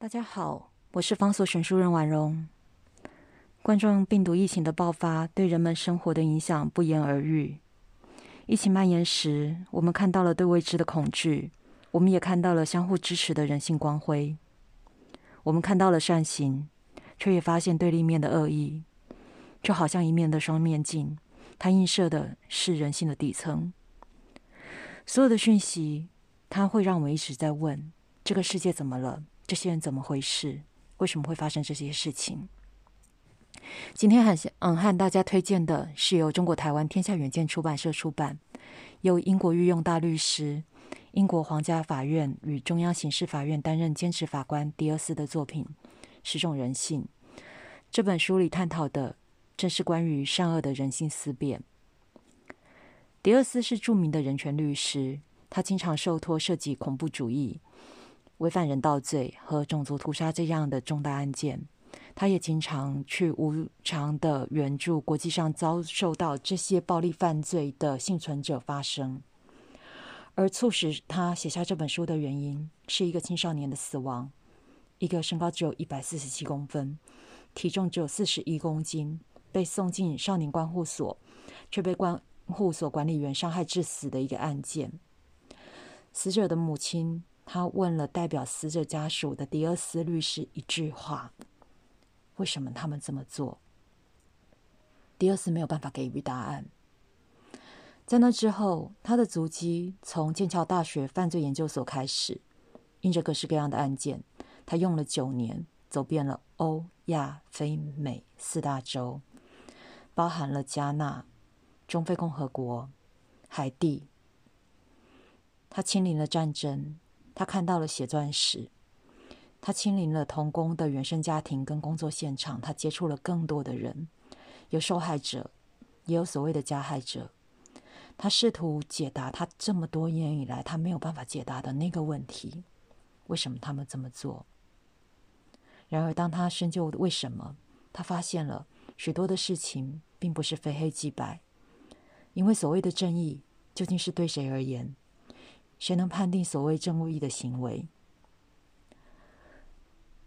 大家好，我是方所选书人婉容。冠状病毒疫情的爆发，对人们生活的影响不言而喻。疫情蔓延时，我们看到了对未知的恐惧，我们也看到了相互支持的人性光辉。我们看到了善行，却也发现对立面的恶意，就好像一面的双面镜，它映射的是人性的底层。所有的讯息，它会让我们一直在问：这个世界怎么了？这些人怎么回事？为什么会发生这些事情？今天很嗯，和大家推荐的是由中国台湾天下远见出版社出版，由英国御用大律师、英国皇家法院与中央刑事法院担任兼职法官迪尔斯的作品《十种人性》。这本书里探讨的正是关于善恶的人性思辨。迪尔斯是著名的人权律师，他经常受托涉及恐怖主义。违反人道罪和种族屠杀这样的重大案件，他也经常去无偿的援助国际上遭受到这些暴力犯罪的幸存者发声。而促使他写下这本书的原因，是一个青少年的死亡，一个身高只有一百四十七公分、体重只有四十一公斤，被送进少年关护所，却被关护所管理员伤害致死的一个案件。死者的母亲。他问了代表死者家属的迪尔斯律师一句话：“为什么他们这么做？”迪尔斯没有办法给予答案。在那之后，他的足迹从剑桥大学犯罪研究所开始，因着各式各样的案件，他用了九年，走遍了欧亚非美四大洲，包含了加纳、中非共和国、海地。他亲临了战争。他看到了血钻石，他亲临了童工的原生家庭跟工作现场，他接触了更多的人，有受害者，也有所谓的加害者。他试图解答他这么多年以来他没有办法解答的那个问题：为什么他们这么做？然而，当他深究为什么，他发现了许多的事情并不是非黑即白，因为所谓的正义究竟是对谁而言？谁能判定所谓正义的行为？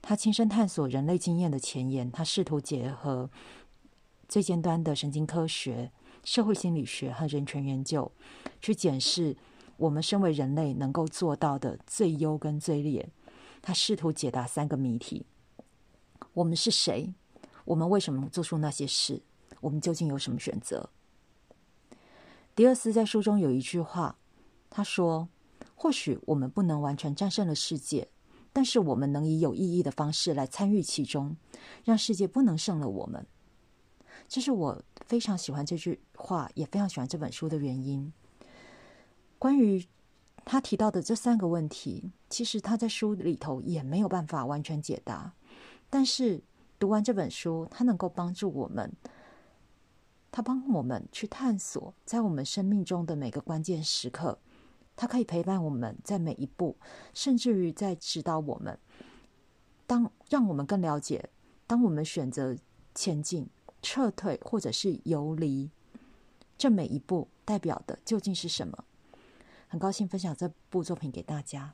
他亲身探索人类经验的前沿，他试图结合最尖端的神经科学、社会心理学和人权研究，去检视我们身为人类能够做到的最优跟最劣。他试图解答三个谜题：我们是谁？我们为什么做出那些事？我们究竟有什么选择？迪尔斯在书中有一句话，他说。或许我们不能完全战胜了世界，但是我们能以有意义的方式来参与其中，让世界不能胜了我们。这是我非常喜欢这句话，也非常喜欢这本书的原因。关于他提到的这三个问题，其实他在书里头也没有办法完全解答。但是读完这本书，他能够帮助我们，他帮我们去探索在我们生命中的每个关键时刻。它可以陪伴我们在每一步，甚至于在指导我们。当让我们更了解，当我们选择前进、撤退或者是游离，这每一步代表的究竟是什么？很高兴分享这部作品给大家。